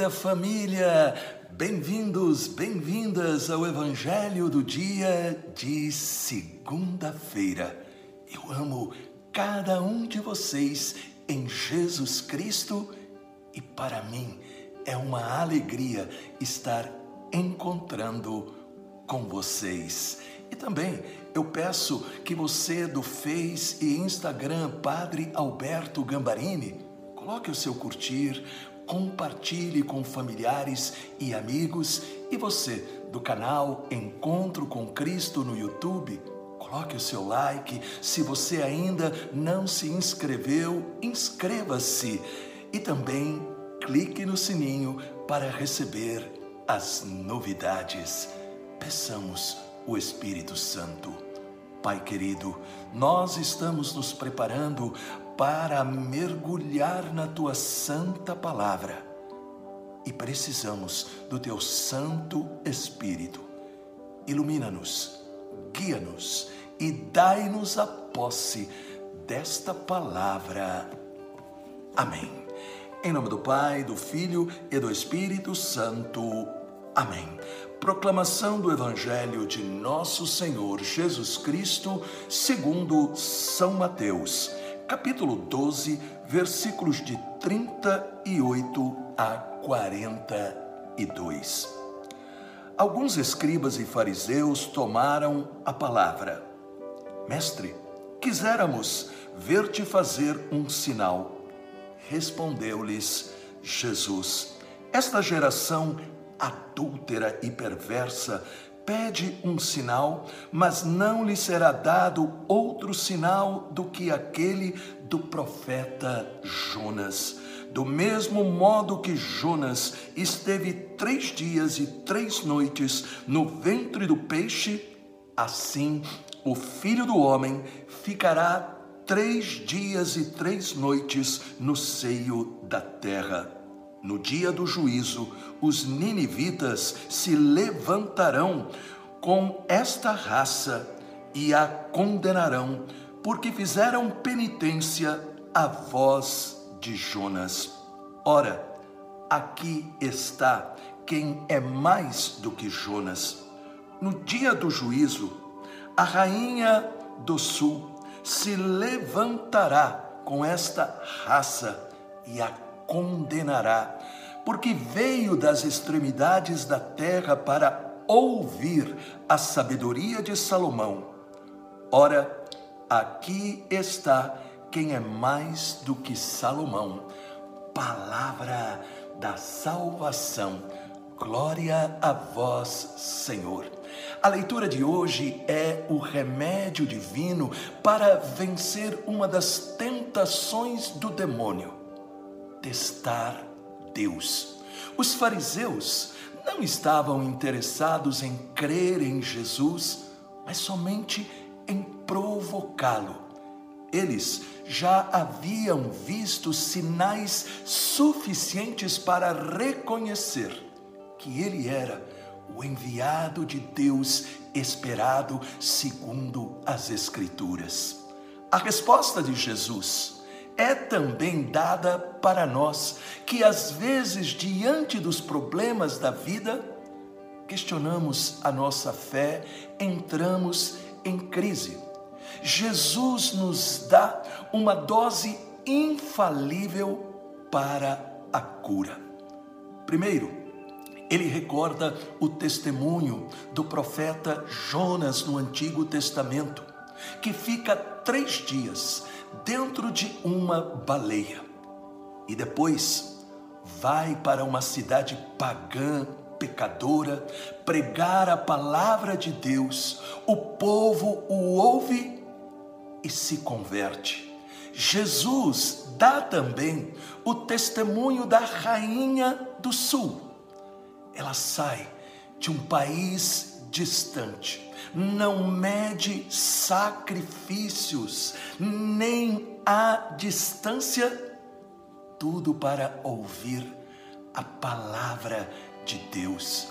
querida família, bem-vindos, bem-vindas ao Evangelho do dia de segunda-feira. Eu amo cada um de vocês em Jesus Cristo e para mim é uma alegria estar encontrando com vocês. E também eu peço que você do Face e Instagram Padre Alberto Gambarini coloque o seu curtir, compartilhe com familiares e amigos e você do canal Encontro com Cristo no YouTube, coloque o seu like. Se você ainda não se inscreveu, inscreva-se e também clique no sininho para receber as novidades. Peçamos o Espírito Santo. Pai querido, nós estamos nos preparando para mergulhar na tua santa palavra e precisamos do teu Santo Espírito. Ilumina-nos, guia-nos e dai-nos a posse desta palavra. Amém. Em nome do Pai, do Filho e do Espírito Santo. Amém. Proclamação do Evangelho de Nosso Senhor Jesus Cristo, segundo São Mateus, capítulo 12, versículos de 38 a 42. Alguns escribas e fariseus tomaram a palavra. Mestre, quiséramos ver-te fazer um sinal. Respondeu-lhes Jesus: Esta geração adúltera e perversa, pede um sinal, mas não lhe será dado outro sinal do que aquele do profeta Jonas. Do mesmo modo que Jonas esteve três dias e três noites no ventre do peixe, assim o filho do homem ficará três dias e três noites no seio da terra. No dia do juízo, os ninivitas se levantarão com esta raça e a condenarão, porque fizeram penitência à voz de Jonas. Ora, aqui está quem é mais do que Jonas. No dia do juízo, a rainha do sul se levantará com esta raça e a condenará, porque veio das extremidades da terra para ouvir a sabedoria de Salomão. Ora, aqui está quem é mais do que Salomão. Palavra da salvação. Glória a vós, Senhor. A leitura de hoje é o remédio divino para vencer uma das tentações do demônio testar Deus. Os fariseus não estavam interessados em crer em Jesus, mas somente em provocá-lo. Eles já haviam visto sinais suficientes para reconhecer que ele era o enviado de Deus esperado segundo as Escrituras. A resposta de Jesus é também dada para nós, que às vezes, diante dos problemas da vida, questionamos a nossa fé, entramos em crise. Jesus nos dá uma dose infalível para a cura. Primeiro, ele recorda o testemunho do profeta Jonas no Antigo Testamento, que fica três dias dentro de uma baleia e depois vai para uma cidade pagã, pecadora, pregar a palavra de Deus. O povo o ouve e se converte. Jesus dá também o testemunho da rainha do sul. Ela sai de um país distante não mede sacrifícios, nem a distância, tudo para ouvir a palavra de Deus.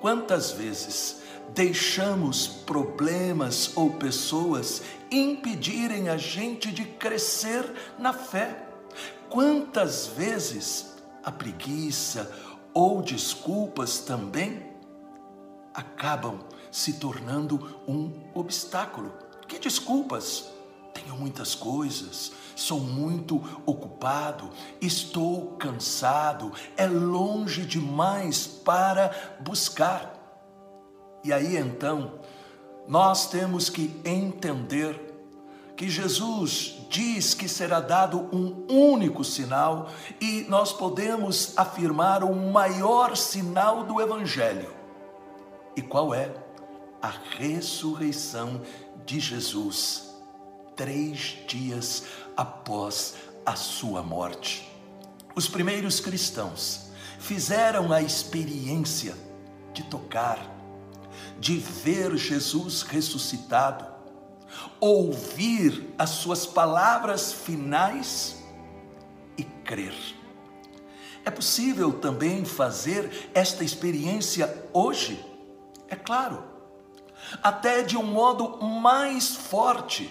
Quantas vezes deixamos problemas ou pessoas impedirem a gente de crescer na fé? Quantas vezes a preguiça ou desculpas também acabam se tornando um obstáculo. Que desculpas? Tenho muitas coisas, sou muito ocupado, estou cansado, é longe demais para buscar. E aí então, nós temos que entender que Jesus diz que será dado um único sinal e nós podemos afirmar o maior sinal do Evangelho. E qual é? A ressurreição de Jesus, três dias após a sua morte. Os primeiros cristãos fizeram a experiência de tocar, de ver Jesus ressuscitado ouvir as suas palavras finais e crer. É possível também fazer esta experiência hoje? É claro, até de um modo mais forte.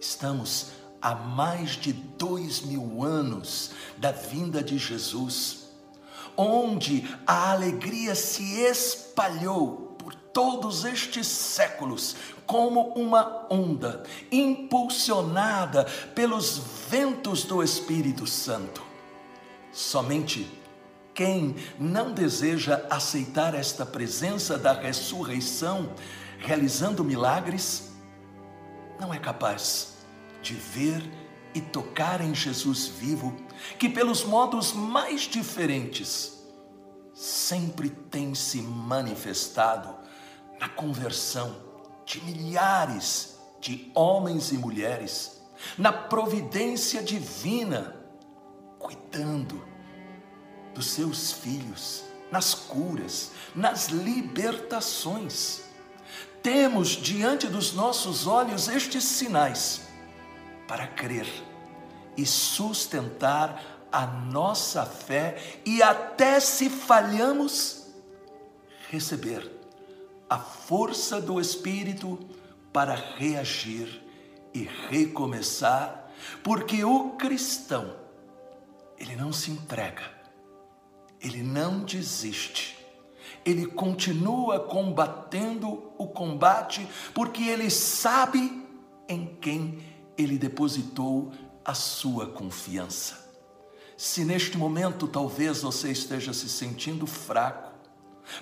Estamos há mais de dois mil anos da vinda de Jesus, onde a alegria se espalhou todos estes séculos como uma onda impulsionada pelos ventos do Espírito Santo. Somente quem não deseja aceitar esta presença da ressurreição, realizando milagres, não é capaz de ver e tocar em Jesus vivo, que pelos modos mais diferentes sempre tem se manifestado na conversão de milhares de homens e mulheres, na providência divina, cuidando dos seus filhos, nas curas, nas libertações. Temos diante dos nossos olhos estes sinais para crer e sustentar a nossa fé e até se falhamos, receber a força do Espírito para reagir e recomeçar, porque o cristão, ele não se entrega, ele não desiste, ele continua combatendo o combate, porque ele sabe em quem ele depositou a sua confiança. Se neste momento talvez você esteja se sentindo fraco,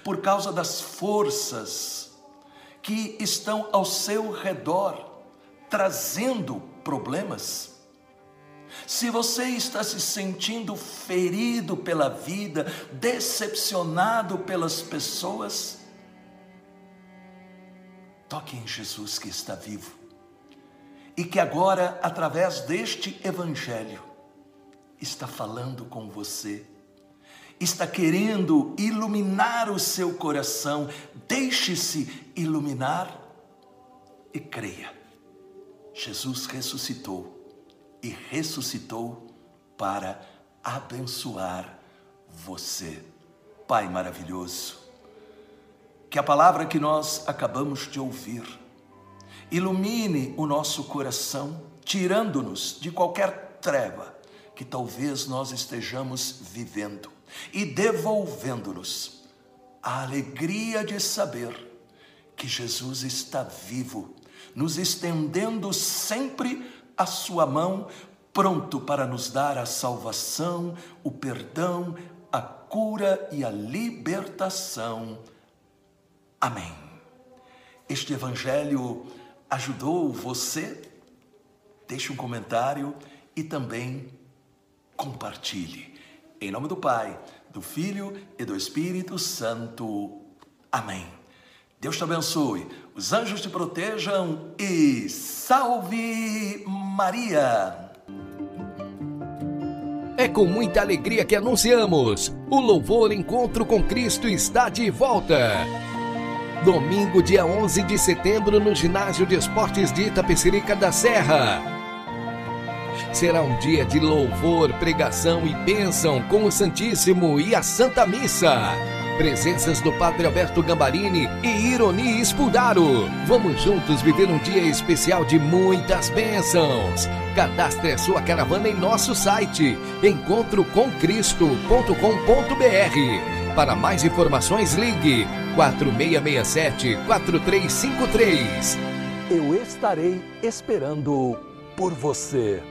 por causa das forças que estão ao seu redor, trazendo problemas. Se você está se sentindo ferido pela vida, decepcionado pelas pessoas, toque em Jesus que está vivo. E que agora, através deste Evangelho, está falando com você está querendo iluminar o seu coração, deixe-se iluminar e creia. Jesus ressuscitou e ressuscitou para abençoar você. Pai maravilhoso, que a palavra que nós acabamos de ouvir ilumine o nosso coração, tirando-nos de qualquer treva que talvez nós estejamos vivendo e devolvendo-nos a alegria de saber que Jesus está vivo, nos estendendo sempre a sua mão, pronto para nos dar a salvação, o perdão, a cura e a libertação. Amém. Este evangelho ajudou você? Deixe um comentário e também compartilhe. Em nome do Pai, do Filho e do Espírito Santo. Amém. Deus te abençoe, os anjos te protejam e salve Maria! É com muita alegria que anunciamos: o Louvor Encontro com Cristo está de volta. Domingo, dia 11 de setembro, no Ginásio de Esportes de Itapecerica da Serra Será um dia de louvor, pregação e bênção com o Santíssimo e a Santa Missa. Presenças do Padre Alberto Gambarini e Ironi Spudaro. Vamos juntos viver um dia especial de muitas bênçãos. Cadastre a sua caravana em nosso site encontrocomcristo.com.br. Para mais informações, ligue 4667 4353. Eu estarei esperando por você.